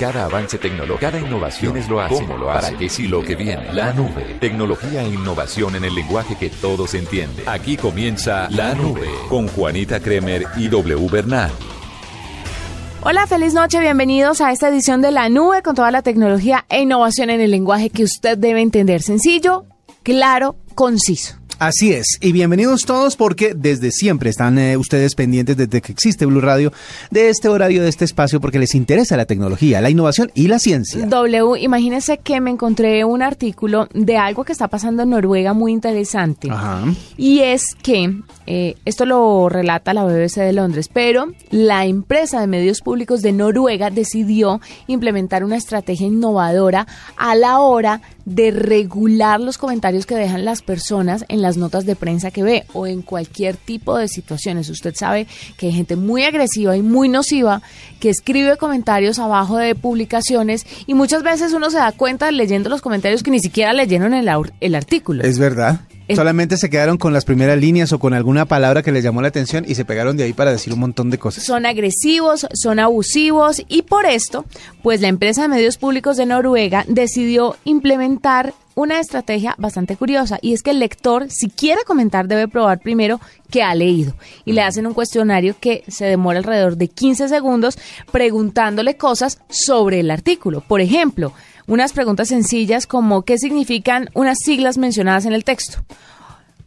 Cada avance tecnológico, cada innovación es lo hace, cómo lo hace, para qué sí lo que viene. La nube. Tecnología e innovación en el lenguaje que todos entienden. Aquí comienza La Nube con Juanita Kremer y W Bernal. Hola, feliz noche, bienvenidos a esta edición de La Nube con toda la tecnología e innovación en el lenguaje que usted debe entender. Sencillo, claro, conciso. Así es, y bienvenidos todos porque desde siempre están eh, ustedes pendientes desde que existe Blue Radio de este horario, de este espacio, porque les interesa la tecnología, la innovación y la ciencia. W, imagínense que me encontré un artículo de algo que está pasando en Noruega muy interesante. Ajá. Y es que, eh, esto lo relata la BBC de Londres, pero la empresa de medios públicos de Noruega decidió implementar una estrategia innovadora a la hora de regular los comentarios que dejan las personas en las notas de prensa que ve o en cualquier tipo de situaciones. Usted sabe que hay gente muy agresiva y muy nociva que escribe comentarios abajo de publicaciones y muchas veces uno se da cuenta leyendo los comentarios que ni siquiera leyeron el, el artículo. Es verdad. Solamente se quedaron con las primeras líneas o con alguna palabra que les llamó la atención y se pegaron de ahí para decir un montón de cosas. Son agresivos, son abusivos y por esto, pues la empresa de medios públicos de Noruega decidió implementar una estrategia bastante curiosa y es que el lector, si quiere comentar, debe probar primero que ha leído y le hacen un cuestionario que se demora alrededor de 15 segundos preguntándole cosas sobre el artículo. Por ejemplo, unas preguntas sencillas como qué significan unas siglas mencionadas en el texto.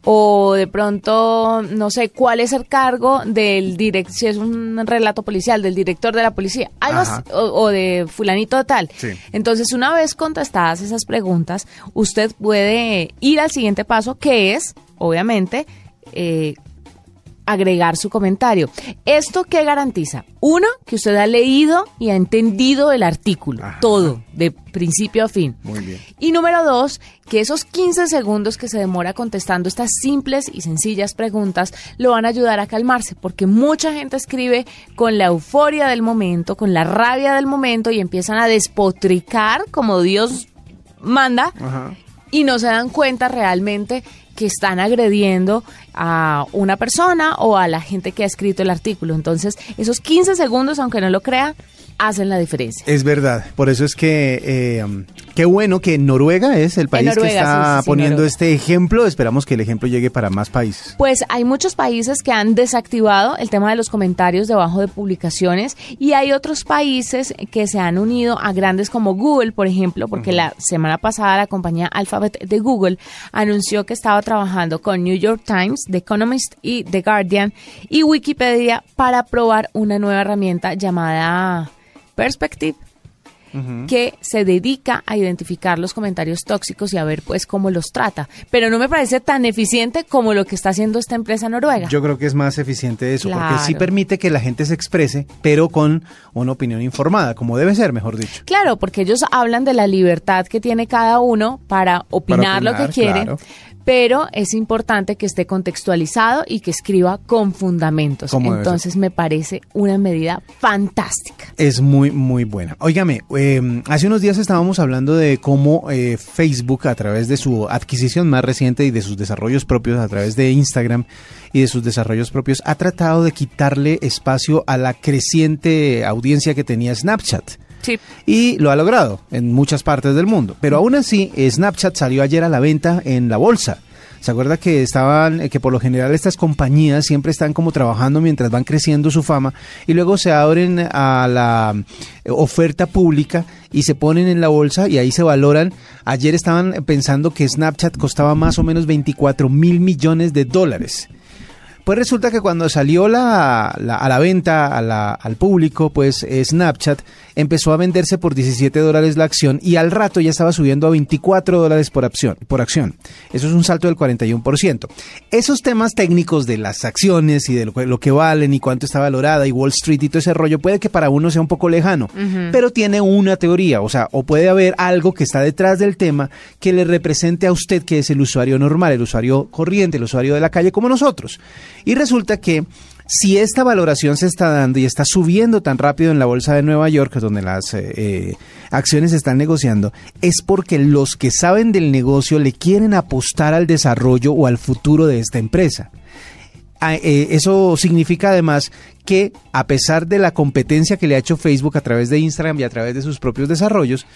O de pronto, no sé, cuál es el cargo del director, si es un relato policial, del director de la policía, algo así, o, o, de fulanito tal. Sí. Entonces, una vez contestadas esas preguntas, usted puede ir al siguiente paso, que es, obviamente, eh, agregar su comentario. ¿Esto qué garantiza? Uno, que usted ha leído y ha entendido el artículo, Ajá. todo, de principio a fin. Muy bien. Y número dos, que esos 15 segundos que se demora contestando estas simples y sencillas preguntas lo van a ayudar a calmarse, porque mucha gente escribe con la euforia del momento, con la rabia del momento y empiezan a despotricar como Dios manda Ajá. y no se dan cuenta realmente que están agrediendo a una persona o a la gente que ha escrito el artículo. Entonces, esos 15 segundos, aunque no lo crea, hacen la diferencia. Es verdad, por eso es que eh, qué bueno que Noruega es el país Noruega, que está sí, sí, sí, poniendo Noruega. este ejemplo. Esperamos que el ejemplo llegue para más países. Pues hay muchos países que han desactivado el tema de los comentarios debajo de publicaciones y hay otros países que se han unido a grandes como Google, por ejemplo, porque la semana pasada la compañía Alphabet de Google anunció que estaba trabajando con New York Times, The Economist y The Guardian y Wikipedia para probar una nueva herramienta llamada Perspective que se dedica a identificar los comentarios tóxicos y a ver pues cómo los trata. Pero no me parece tan eficiente como lo que está haciendo esta empresa noruega. Yo creo que es más eficiente eso, porque sí permite que la gente se exprese, pero con una opinión informada, como debe ser, mejor dicho. Claro, porque ellos hablan de la libertad que tiene cada uno para opinar, lo opinar, que quiere, claro. Pero es importante que esté contextualizado y que escriba con fundamentos. Entonces me parece una medida fantástica. Es muy, muy buena. Óigame, eh, hace unos días estábamos hablando de cómo eh, Facebook, a través de su adquisición más reciente y de sus desarrollos propios, a través de Instagram y de sus desarrollos propios, ha tratado de quitarle espacio a la creciente audiencia que tenía Snapchat. Y lo ha logrado en muchas partes del mundo. Pero aún así, Snapchat salió ayer a la venta en la bolsa. ¿Se acuerda que estaban, eh, que por lo general estas compañías siempre están como trabajando mientras van creciendo su fama y luego se abren a la eh, oferta pública y se ponen en la bolsa y ahí se valoran? Ayer estaban pensando que Snapchat costaba más o menos 24 mil millones de dólares. Pues resulta que cuando salió la, la- a la venta a la- al público, pues eh, Snapchat empezó a venderse por 17 dólares la acción y al rato ya estaba subiendo a 24 dólares por acción, por acción. Eso es un salto del 41%. Esos temas técnicos de las acciones y de lo, que- lo que valen y cuánto está valorada y Wall Street y todo ese rollo puede que para uno sea un poco lejano, pero tiene una teoría, o sea, o puede haber algo que está detrás del tema que le represente a usted que es el usuario normal, el usuario corriente, el usuario de la calle como nosotros. Y resulta que si esta valoración se está dando y está subiendo tan rápido en la bolsa de Nueva York, donde las eh, eh, acciones se están negociando, es porque los que saben del negocio le quieren apostar al desarrollo o al futuro de esta empresa. Ah, eh, eso significa además que a pesar de la competencia que le ha hecho Facebook a través de Instagram y a través de sus propios desarrollos,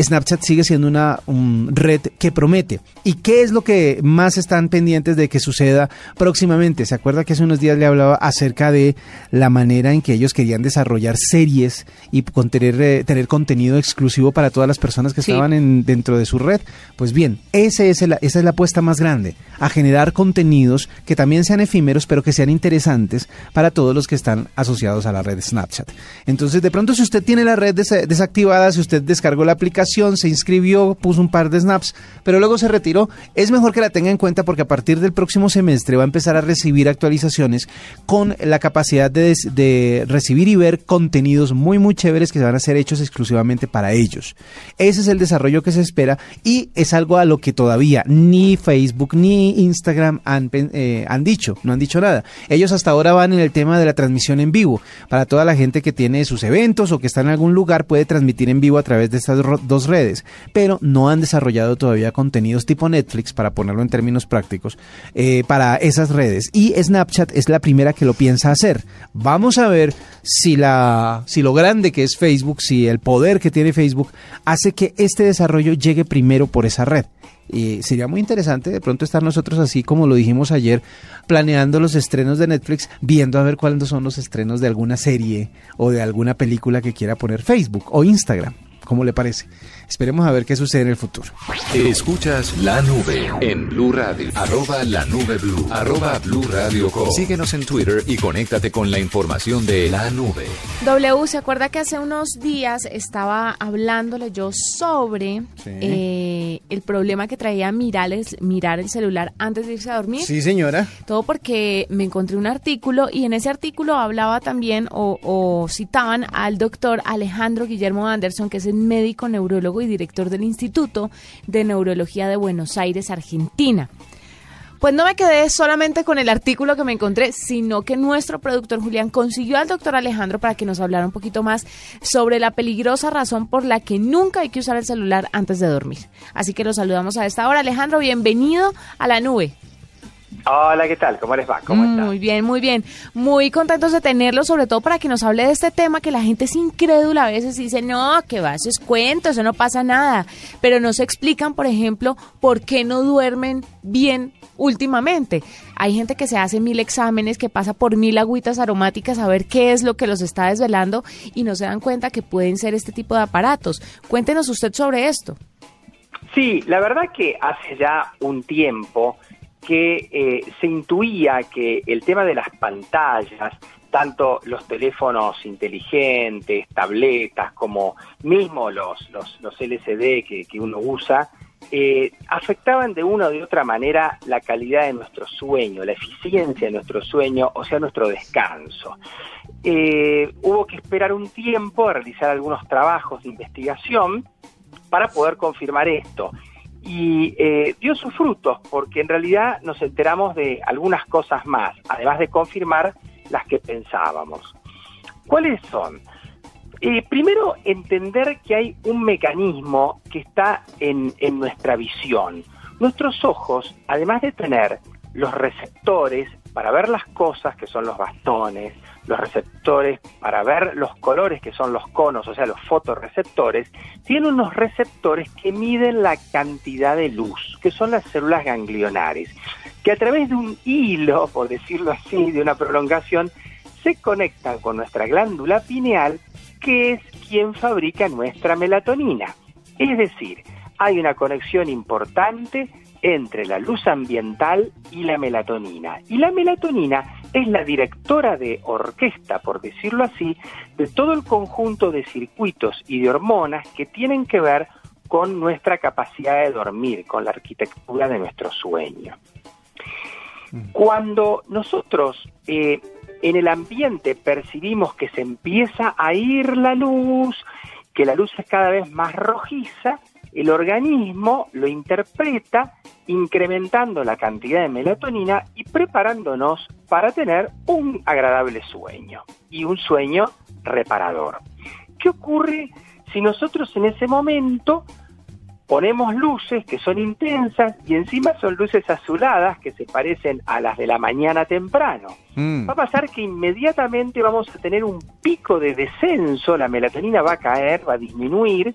Snapchat sigue siendo una un red que promete. ¿Y qué es lo que más están pendientes de que suceda próximamente? ¿Se acuerda que hace unos días le hablaba acerca de la manera en que ellos querían desarrollar series y con tener, eh, tener contenido exclusivo para todas las personas que Sí. estaban en, dentro de su red? Pues bien, ese es el- esa es la apuesta más grande, a generar contenidos que también sean efímeros, pero que sean interesantes para todos los que están asociados a la red Snapchat. Entonces, de pronto, si usted tiene la red des- desactivada, si usted descargó la aplicación, se inscribió, puso un par de snaps, pero luego se retiró, es mejor que la tenga en cuenta porque a partir del próximo semestre va a empezar a recibir actualizaciones con la capacidad de, recibir y ver contenidos muy, muy chéveres que van a ser hechos exclusivamente para ellos. Ese es el desarrollo que se espera y es algo a lo que todavía ni Facebook ni Instagram han, eh, han dicho, no han dicho nada. Ellos hasta ahora van en el tema de la transmisión en vivo. Para toda la gente que tiene sus eventos o que está en algún lugar puede transmitir en vivo a través de estas dos redes, pero no han desarrollado todavía contenidos tipo Netflix, para ponerlo en términos prácticos, eh, para esas redes. Y Snapchat es la primera que lo piensa hacer. Vamos a ver si, la, si lo grande que es Facebook, si el poder que tiene Facebook hace que este desarrollo llegue primero por esa red. Y sería muy interesante de pronto estar nosotros así como lo dijimos ayer, planeando los estrenos de Netflix, viendo a ver cuáles son los estrenos de alguna serie o de alguna película que quiera poner Facebook o Instagram. ¿Cómo le parece? Esperemos a ver qué sucede en el futuro. Escuchas la nube en Blue Radio. Arroba la nube blue. Arroba Blue Radio Com. Síguenos en Twitter y conéctate con la información de la nube. W, ¿se acuerda que hace unos días estaba hablándole yo sobre Sí. eh, el problema que traía mirar el, mirar el celular antes de irse a dormir? Sí, señora. Todo porque me encontré un artículo y en ese artículo hablaba también o, o citaban al doctor Alejandro Guillermo Anderson, que es el médico neurólogo y director del Instituto de Neurología de Buenos Aires, Argentina. Pues no me quedé solamente con el artículo que me encontré, sino que nuestro productor Julián consiguió al doctor Alejandro para que nos hablara un poquito más sobre la peligrosa razón por la que nunca hay que usar el celular antes de dormir. Así que lo saludamos a esta hora. Alejandro, bienvenido a la nube. Hola, ¿qué tal? ¿Cómo les va? ¿Cómo están? Muy bien, muy bien. Muy contentos de tenerlo, sobre todo para que nos hable de este tema que la gente es incrédula a veces y dice, no, que va, eso es cuento, eso no pasa nada. Pero no se explican, por ejemplo, por qué no duermen bien últimamente. Hay gente que se hace mil exámenes, que pasa por mil agüitas aromáticas a ver qué es lo que los está desvelando y no se dan cuenta que pueden ser este tipo de aparatos. Cuéntenos usted sobre esto. Sí, la verdad que hace ya un tiempo que eh, se intuía que el tema de las pantallas, tanto los teléfonos inteligentes, tabletas, como mismo los, los, LCD que, que uno usa, eh, afectaban de una o de otra manera la calidad de nuestro sueño, la eficiencia de nuestro sueño, o sea, nuestro descanso. Eh, hubo que esperar un tiempo a realizar algunos trabajos de investigación para poder confirmar esto. Y eh, dio sus frutos, porque en realidad nos enteramos de algunas cosas más, además de confirmar las que pensábamos. ¿Cuáles son? Eh, primero, entender que hay un mecanismo que está en, en nuestra visión. Nuestros ojos, además de tener los receptores para ver las cosas, que son los bastones, los receptores para ver los colores, que son los conos, o sea, los fotorreceptores, tienen unos receptores que miden la cantidad de luz, que son las células ganglionares, que a través de un hilo, por decirlo así, de una prolongación, se conectan con nuestra glándula pineal, que es quien fabrica nuestra melatonina. Es decir, hay una conexión importante entre la luz ambiental y la melatonina. Y la melatonina es la directora de orquesta, por decirlo así, de todo el conjunto de circuitos y de hormonas que tienen que ver con nuestra capacidad de dormir, con la arquitectura de nuestro sueño. Cuando nosotros eh, en el ambiente percibimos que se empieza a ir la luz, que la luz es cada vez más rojiza, el organismo lo interpreta incrementando la cantidad de melatonina y preparándonos para tener un agradable sueño y un sueño reparador. ¿Qué ocurre si nosotros en ese momento ponemos luces que son intensas y encima son luces azuladas que se parecen a las de la mañana temprano. Mm. Va a pasar que inmediatamente vamos a tener un pico de descenso, la melatonina va a caer, va a disminuir,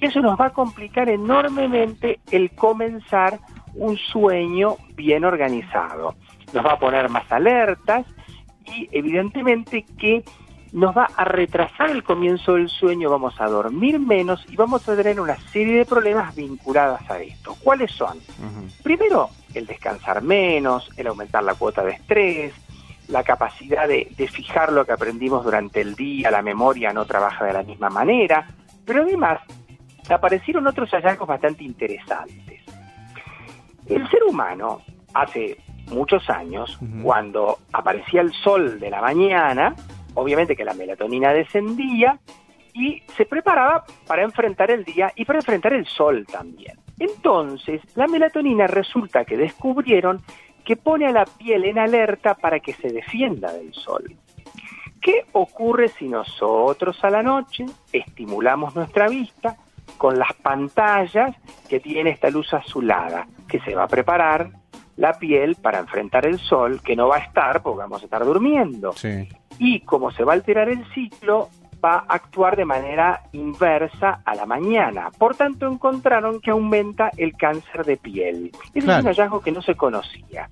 y eso nos va a complicar enormemente el comenzar un sueño bien organizado. Nos va a poner más alertas y evidentemente que nos va a retrasar el comienzo del sueño, vamos a dormir menos y vamos a tener una serie de problemas vinculados a esto. ¿Cuáles son? Primero, el descansar menos, el aumentar la cuota de estrés, la capacidad de, de fijar lo que aprendimos durante el día, la memoria no trabaja de la misma manera, pero además aparecieron otros hallazgos bastante interesantes. El ser humano, hace muchos años, cuando aparecía el sol de la mañana, obviamente que la melatonina descendía y se preparaba para enfrentar el día y para enfrentar el sol también. Entonces, la melatonina resulta que descubrieron que pone a la piel en alerta para que se defienda del sol. ¿Qué ocurre si nosotros a la noche estimulamos nuestra vista con las pantallas que tiene esta luz azulada, que se va a preparar la piel para enfrentar el sol, que no va a estar porque vamos a estar durmiendo? Sí. y como se va a alterar el ciclo, va a actuar de manera inversa a la mañana. Por tanto, encontraron que aumenta el cáncer de piel. Ese Claro. es un hallazgo que no se conocía.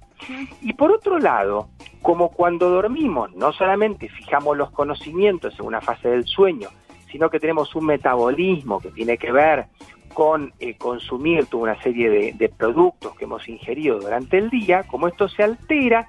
Y por otro lado, como cuando dormimos no solamente fijamos los conocimientos en una fase del sueño, sino que tenemos un metabolismo que tiene que ver con eh, consumir toda una serie de, de productos que hemos ingerido durante el día, como esto se altera,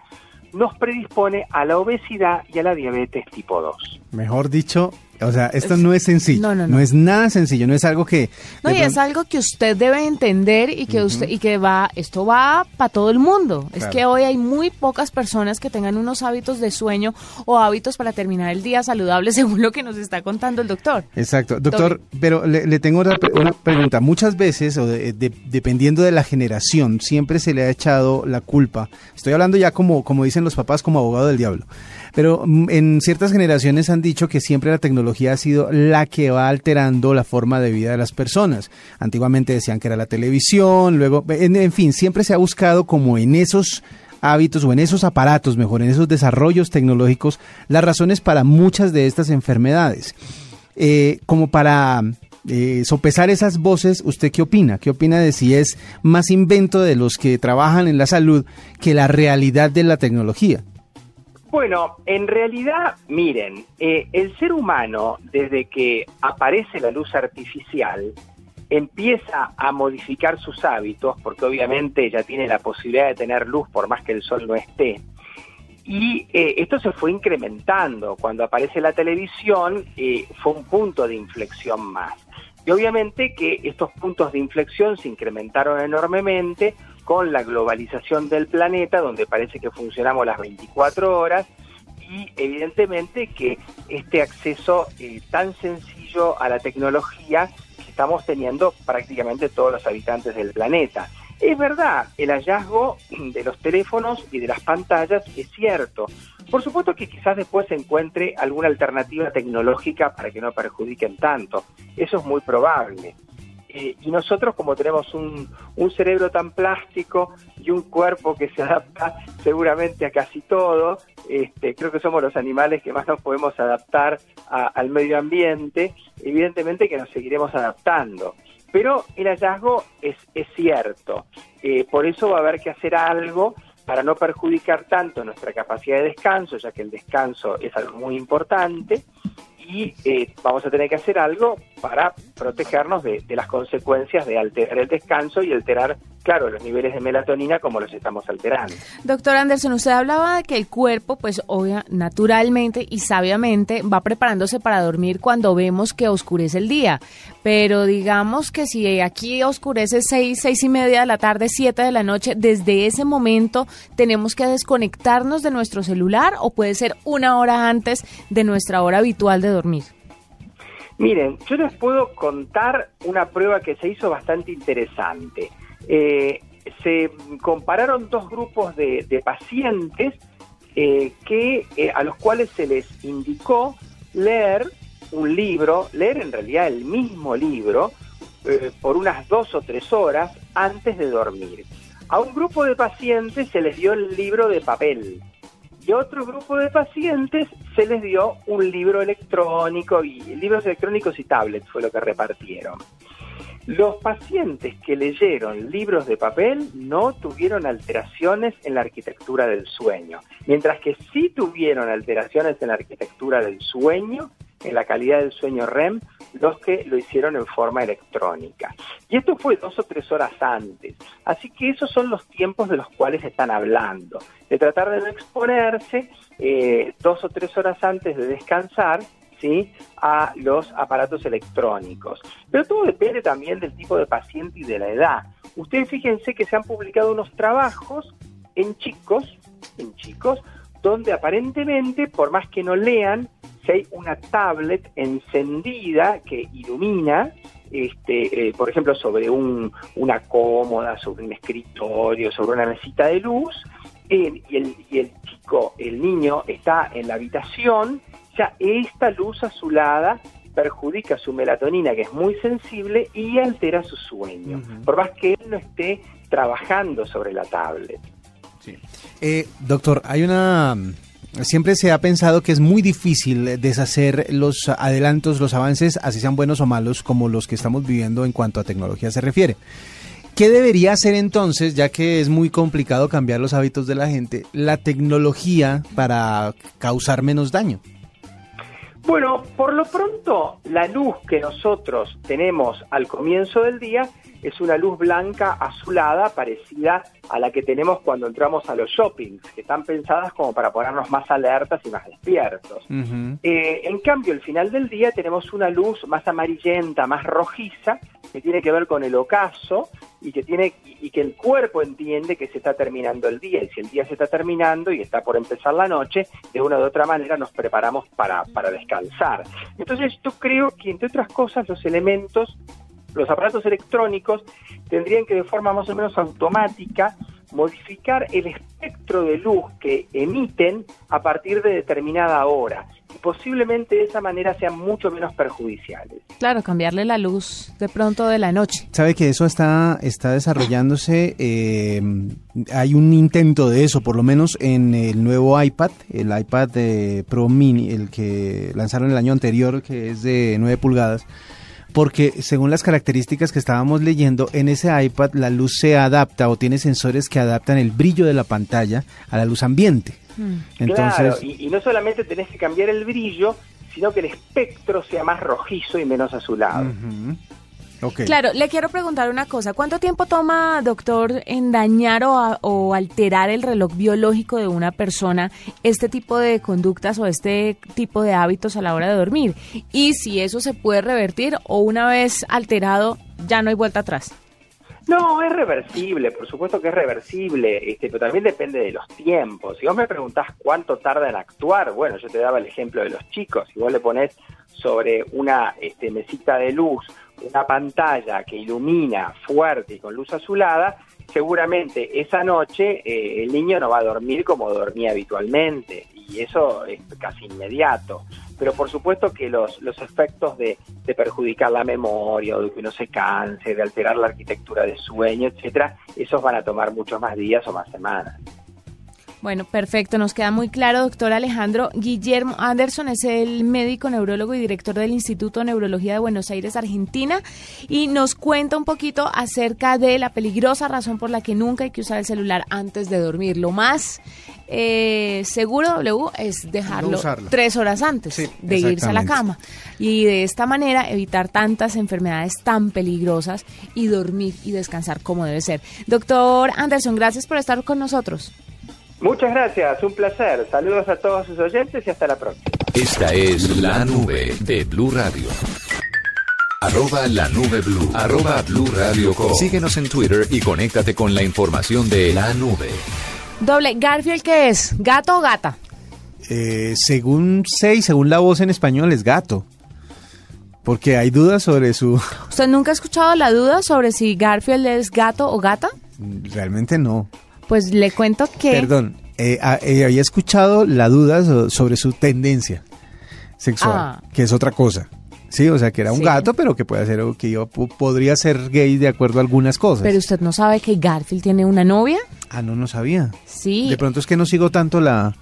nos predispone a la obesidad y a la diabetes tipo 2. Mejor dicho, o sea, esto no es sencillo. No, no, no. es nada sencillo, no es algo que... No, y es algo que usted debe entender y que usted y que va, esto va para todo el mundo. Es que hoy hay muy pocas personas que tengan unos hábitos de sueño o hábitos para terminar el día saludables según lo que nos está contando el doctor. Exacto. Doctor, pero le, le tengo una pregunta. Muchas veces, o de- de- dependiendo de la generación, siempre se le ha echado la culpa. Estoy hablando ya como, como dicen los papás, como abogado del diablo. Pero mm, en ciertas generaciones han dicho que siempre la tecnología ha sido la que va alterando la forma de vida de las personas. Antiguamente decían que era la televisión, luego, en, en fin, siempre se ha buscado como en esos hábitos o en esos aparatos, mejor, en esos desarrollos tecnológicos, las razones para muchas de estas enfermedades. Eh, como para eh, sopesar esas voces, ¿usted qué opina? ¿Qué opina de si es más invento de los que trabajan en la salud que la realidad de la tecnología? Bueno, en realidad, miren, eh, el ser humano, desde que aparece la luz artificial, empieza a modificar sus hábitos, porque obviamente ya tiene la posibilidad de tener luz por más que el sol no esté. Y eh, esto se fue incrementando. Cuando aparece la televisión, eh, fue un punto de inflexión más. Y obviamente que estos puntos de inflexión se incrementaron enormemente con la globalización del planeta, donde parece que funcionamos las 24 horas, y evidentemente que este acceso eh, tan sencillo a la tecnología que estamos teniendo prácticamente todos los habitantes del planeta. Es verdad, el hallazgo de los teléfonos y de las pantallas es cierto. Por supuesto que quizás después se encuentre alguna alternativa tecnológica para que no perjudiquen tanto. Eso es muy probable. Eh, y nosotros como tenemos un, cerebro tan plástico y un cuerpo que se adapta seguramente a casi todo, este, creo que somos los animales que más nos podemos adaptar al medio ambiente, evidentemente que nos seguiremos adaptando. Pero el hallazgo es, es cierto, Eh, por eso va a haber que hacer algo para no perjudicar tanto nuestra capacidad de descanso, ya que el descanso es algo muy importante, y eh, vamos a tener que hacer algo para protegernos de, de las consecuencias de alterar el descanso y alterar claro, los niveles de melatonina como los estamos alterando. Doctor Anderson, usted hablaba de que el cuerpo, pues obvia, naturalmente y sabiamente va preparándose para dormir cuando vemos que oscurece el día. Pero digamos que si aquí oscurece seis, seis y media de la tarde, siete de la noche, desde ese momento tenemos que desconectarnos de nuestro celular o puede ser una hora antes de nuestra hora habitual de dormir. Miren, yo les puedo contar una prueba que se hizo bastante interesante. Eh, se compararon dos grupos de, pacientes eh, que, eh, a los cuales se les indicó leer un libro, leer en realidad el mismo libro, por unas dos o tres horas antes de dormir. A un grupo de pacientes se les dio el libro de papel y a otro grupo de pacientes se les dio un libro electrónico y libros electrónicos y tablets fue lo que repartieron. Los pacientes que leyeron libros de papel no tuvieron alteraciones en la arquitectura del sueño, mientras que sí tuvieron alteraciones en la arquitectura del sueño, en la calidad del sueño REM, los que lo hicieron en forma electrónica. Y esto fue dos o tres horas antes. Así que esos son los tiempos de los cuales están hablando, de tratar de no exponerse eh, dos o tres horas antes de descansar ¿sí? a los aparatos electrónicos. Pero todo depende también del tipo de paciente y de la edad. Ustedes fíjense que se han publicado unos trabajos en chicos, en chicos, donde aparentemente, por más que no lean, si hay una tablet encendida que ilumina, este, eh, por ejemplo, sobre un, una cómoda, sobre un escritorio, sobre una mesita de luz, y, el, y el chico, el niño, está en la habitación ya esta luz azulada perjudica su melatonina, que es muy sensible, y altera su sueño, por más que él no esté trabajando sobre la tablet. Eh, doctor, hay una... Siempre se ha pensado que es muy difícil deshacer los adelantos, los avances, así sean buenos o malos, como los que estamos viviendo en cuanto a tecnología se refiere. ¿Qué debería hacer entonces, ya que es muy complicado cambiar los hábitos de la gente, la tecnología para causar menos daño? Bueno, por lo pronto, la luz que nosotros tenemos al comienzo del día es una luz blanca azulada parecida a la que tenemos cuando entramos a los shoppings, que están pensadas como para ponernos más alertas y más despiertos. Eh, en cambio, al final del día tenemos una luz más amarillenta, más rojiza, que tiene que ver con el ocaso y que tiene y que el cuerpo entiende que se está terminando el día y si el día se está terminando y está por empezar la noche, de una u otra manera nos preparamos para, para descansar. Entonces yo creo que entre otras cosas los elementos los aparatos electrónicos tendrían que de forma más o menos automática modificar el espectro de luz que emiten a partir de determinada hora. Y posiblemente de esa manera sean mucho menos perjudiciales. Claro, cambiarle la luz de pronto de la noche. Sabe que eso está, está desarrollándose, eh, hay un intento de eso, por lo menos en el nuevo iPad, el iPad de Pro Mini, el que lanzaron el año anterior, que es de 9 pulgadas porque según las características que estábamos leyendo, en ese iPad la luz se adapta o tiene sensores que adaptan el brillo de la pantalla a la luz ambiente. Mm. Entonces, claro, y, no solamente tenés que cambiar el brillo, sino que el espectro sea más rojizo y menos azulado. Claro, le quiero preguntar una cosa. ¿Cuánto tiempo toma, doctor, en dañar o, alterar el reloj biológico de una persona este tipo de conductas o este tipo de hábitos a la hora de dormir? Y si eso se puede revertir o una vez alterado ya no hay vuelta atrás. No, es reversible, por supuesto que es reversible, este, pero también depende de los tiempos. Si vos me preguntás cuánto tarda en actuar, bueno, yo te daba el ejemplo de los chicos. Si vos le pones sobre una este, mesita de luz una pantalla que ilumina fuerte y con luz azulada, seguramente esa noche eh, el niño no va a dormir como dormía habitualmente y eso es casi inmediato. Pero por supuesto que los, los efectos de, de perjudicar la memoria o de que uno se canse, de alterar la arquitectura de sueño, etcétera, esos van a tomar muchos más días o más semanas. Bueno, perfecto, nos queda muy claro, doctor Alejandro. Guillermo Anderson es el médico neurólogo y director del Instituto de Neurología de Buenos Aires, Argentina, y nos cuenta un poquito acerca de la peligrosa razón por la que nunca hay que usar el celular antes de dormir. Lo más eh, seguro, W, es dejarlo No tres horas antes Sí, de irse a la cama. Y de esta manera evitar tantas enfermedades tan peligrosas y dormir y descansar como debe ser. Doctor Anderson, gracias por estar con nosotros. Muchas gracias, un placer. Saludos a todos sus oyentes y hasta la próxima. Esta es la nube de Blue Radio. Arroba la nube blue. Arroba blue radio com. Síguenos en Twitter y conéctate con la información de la nube. Doble, Garfield, ¿qué es? ¿Gato o gata? Eh, según sé y según la voz en español es gato. Porque hay dudas sobre su... ¿Usted nunca ha escuchado la duda sobre si Garfield es gato o gata? Realmente no. Pues le cuento que... Perdón, eh, ah, eh, había escuchado la duda so- sobre su tendencia sexual, Ah. que es otra cosa. Sí, o sea, que era un Sí. gato, pero que puede ser, que yo po- podría ser gay de acuerdo a algunas cosas. Pero usted no sabe que Garfield tiene una novia. Ah, no, no sabía. Sí. De pronto es que no sigo tanto la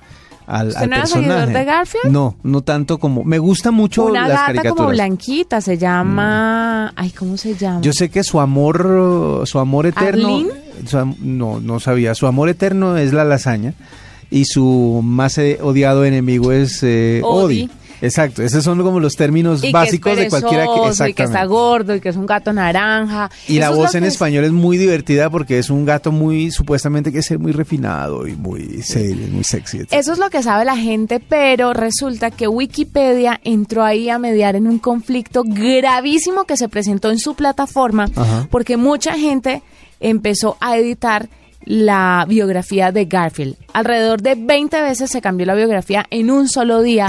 al, ¿Usted al no era personaje. seguidor de Garfield? No, no tanto como me gusta mucho una las gata caricaturas. Mm. como blanquita, se llama... Ay, ¿cómo se llama? Yo sé que su amor, su amor eterno, ¿Arlene? No, no sabía. Su amor eterno es la lasaña y su más eh, odiado enemigo es eh, Odi. Odi. Exacto, esos son como los términos Y que básicos de cualquiera que y que está gordo y que es un gato naranja. Y la voz en es- español es muy divertida porque es un gato muy supuestamente que es muy refinado y muy serio, muy sexy. etc. Eso es lo que sabe la gente, pero resulta que Wikipedia entró ahí a mediar en un conflicto gravísimo que se presentó en su plataforma, Ajá. porque mucha gente empezó a editar la biografía de Garfield. Alrededor de 20 veces se cambió la biografía en un solo día.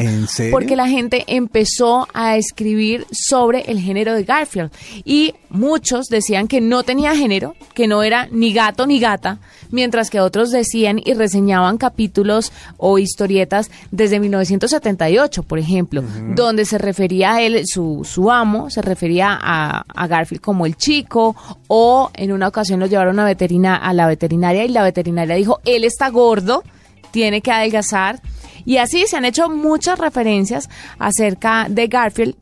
Porque la gente empezó a escribir sobre el género de Garfield. Y muchos decían que no tenía género, que no era ni gato ni gata, mientras que otros decían y reseñaban capítulos o historietas desde 1978, por ejemplo, donde se refería a él, su, su amo, se refería a, a Garfield como el chico, o en una ocasión lo llevaron a, veterina, a la veterinaria y la veterinaria dijo, él está gordo, tiene que adelgazar. Y así se han hecho muchas referencias acerca de Garfield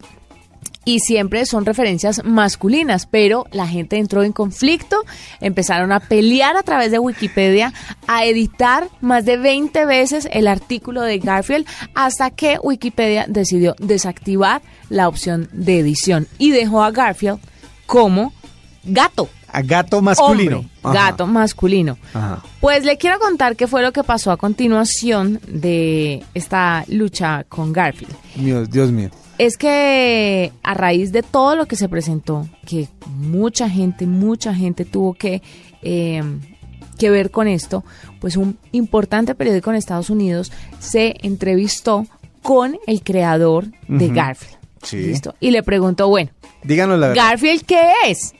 y siempre son referencias masculinas, pero la gente entró en conflicto, empezaron a pelear a través de Wikipedia, a editar más de 20 veces el artículo de Garfield, hasta que Wikipedia decidió desactivar la opción de edición y dejó a Garfield como gato. Gato masculino. Hombre, gato masculino. Ajá. Pues le quiero contar qué fue lo que pasó a continuación de esta lucha con Garfield. Dios, Dios mío. Es que a raíz de todo lo que se presentó, que mucha gente, mucha gente tuvo que, eh, que ver con esto, pues un importante periódico en Estados Unidos se entrevistó con el creador de. Garfield. Sí. ¿Listo? Y le preguntó, bueno, Díganos la verdad. Garfield, ¿qué es?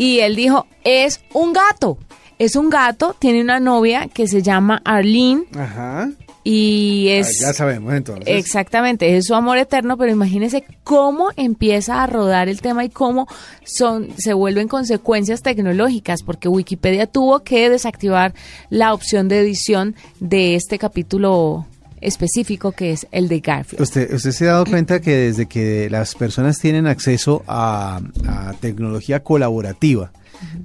Y él dijo, es un gato. Es un gato, tiene una novia que se llama Arlene Ajá. y Ah, es... ya sabemos entonces. Exactamente, es su amor eterno, pero imagínense cómo empieza a rodar el tema y cómo son, se vuelven consecuencias tecnológicas, porque Wikipedia tuvo que desactivar la opción de edición de este capítulo específico que es el de Garfield. Usted, usted se ha dado cuenta que desde que las personas tienen acceso a, a tecnología colaborativa,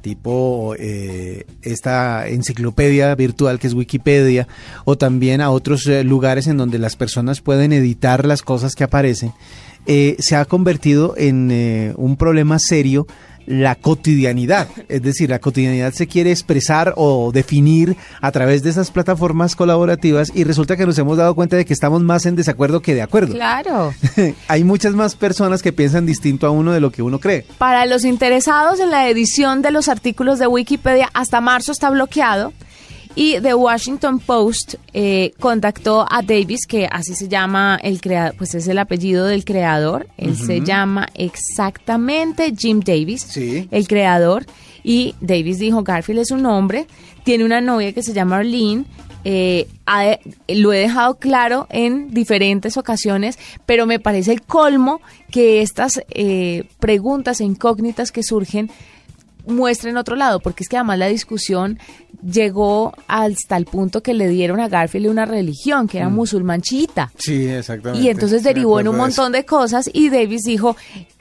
tipo eh, esta enciclopedia virtual que es Wikipedia, o también a otros eh, lugares en donde las personas pueden editar las cosas que aparecen, eh, se ha convertido en un problema serio la cotidianidad. Es decir, la cotidianidad se quiere expresar o definir a través de esas plataformas colaborativas y resulta que nos hemos dado cuenta de que estamos más en desacuerdo que de acuerdo. Claro. Hay muchas más personas que piensan distinto a uno de lo que uno cree. Para los interesados en la edición de los artículos de Wikipedia, hasta marzo está bloqueado. Y The Washington Post eh, contactó a Davis, que así se llama el creador, pues es el apellido del creador. Él se llama exactamente Jim Davis, Sí. el creador. Y Davis dijo, Garfield es un hombre, tiene una novia que se llama Arlene. eh, ha- lo he dejado claro en diferentes ocasiones, pero me parece el colmo que estas eh, preguntas e incógnitas que surgen muestren otro lado, porque es que además la discusión llegó hasta el punto que le dieron a Garfield una religión, que era musulmán chiita. Sí, exactamente. Y entonces derivó en un montón de cosas y Davis dijo,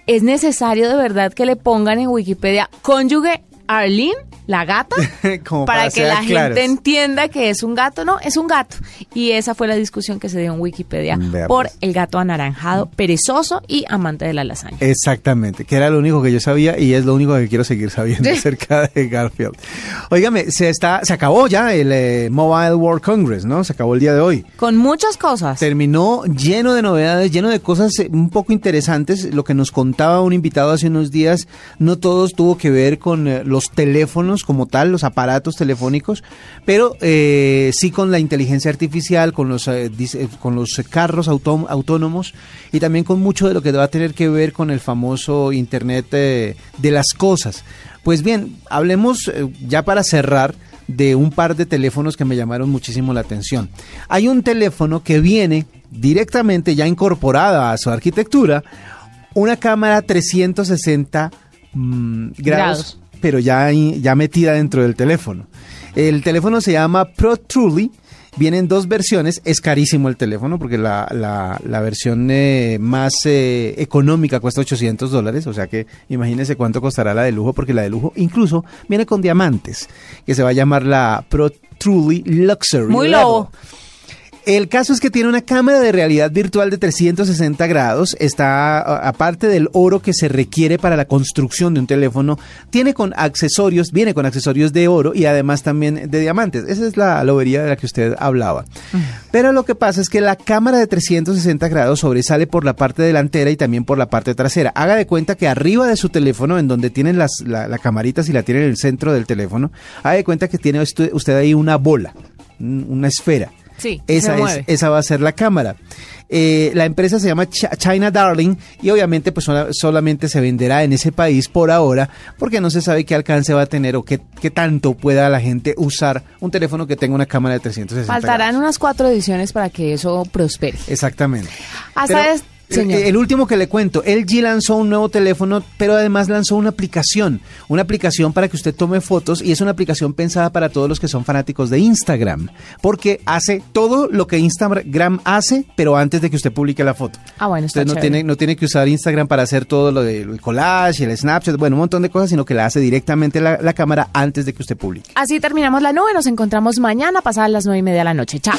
es necesario de verdad que le pongan en Wikipedia cónyuge Arlene, la gata, Como para para que la claros. gente entienda que es un gato. No, es un gato. Y esa fue la discusión que se dio en Wikipedia Vea, por pues. el gato anaranjado, perezoso y amante de la lasaña. Exactamente, que era lo único que yo sabía y es lo único que quiero seguir sabiendo acerca de Garfield. Óigame, se está, se acabó ya el eh, Mobile World Congress, ¿no? Se acabó el día de hoy. Con muchas cosas. Terminó lleno de novedades, lleno de cosas eh, un poco interesantes. Lo que nos contaba un invitado hace unos días, no todos tuvo que ver con eh, los teléfonos como tal, los aparatos telefónicos, pero eh, sí con la inteligencia artificial, con los, eh, eh, con los carros autó- autónomos y también con mucho de lo que va a tener que ver con el famoso Internet de las cosas. Pues bien, hablemos ya para cerrar de un par de teléfonos que me llamaron muchísimo la atención. Hay un teléfono que viene directamente ya incorporada a su arquitectura, una cámara 360 mm, Grados. Pero ya, ya metida dentro del teléfono. El teléfono se llama Pro Truly. Vienen dos versiones, es carísimo el teléfono porque la, la- la versión eh, más eh, económica cuesta 800 dólares, o sea que imagínense cuánto costará la de lujo porque la de lujo incluso viene con diamantes, que se va a llamar la Pro Truly Luxury. Muy Level. El caso es que tiene una cámara de realidad virtual de 360 grados, está aparte del oro que se requiere para la construcción de un teléfono, tiene con accesorios, viene con accesorios de oro y además también de diamantes. Esa es la lobería de la que usted hablaba. Pero lo que pasa es que la cámara de 360 grados sobresale por la parte delantera y también por la parte trasera. Haga de cuenta que arriba de su teléfono, en donde tienen las, la, la camarita, si la tiene en el centro del teléfono, haga de cuenta que tiene usted, ahí una bola, un- una esfera. Sí, Esa, es, esa va a ser la cámara. Eh, la empresa se llama Ch- China Darling y obviamente pues sola- solamente se venderá en ese país por ahora porque no se sabe qué alcance va a tener o qué, qué tanto pueda la gente usar un teléfono que tenga una cámara de 360 Faltarán grados. unas cuatro ediciones para que eso prospere. Exactamente. Hasta Pero, es- el- señor. El, último que le cuento, LG lanzó un nuevo teléfono, pero además lanzó una aplicación, una aplicación para que usted tome fotos y es una aplicación pensada para todos los que son fanáticos de Instagram, porque hace todo lo que Instagram hace, pero antes de que usted publique la foto. Ah, bueno, está Usted no tiene, no tiene que usar Instagram para hacer todo lo del collage, el Snapchat, bueno, un montón de cosas, sino que la hace directamente la, la cámara antes de que usted publique. Así terminamos la nube. Nos encontramos mañana pasadas las nueve y media de la noche. Chao.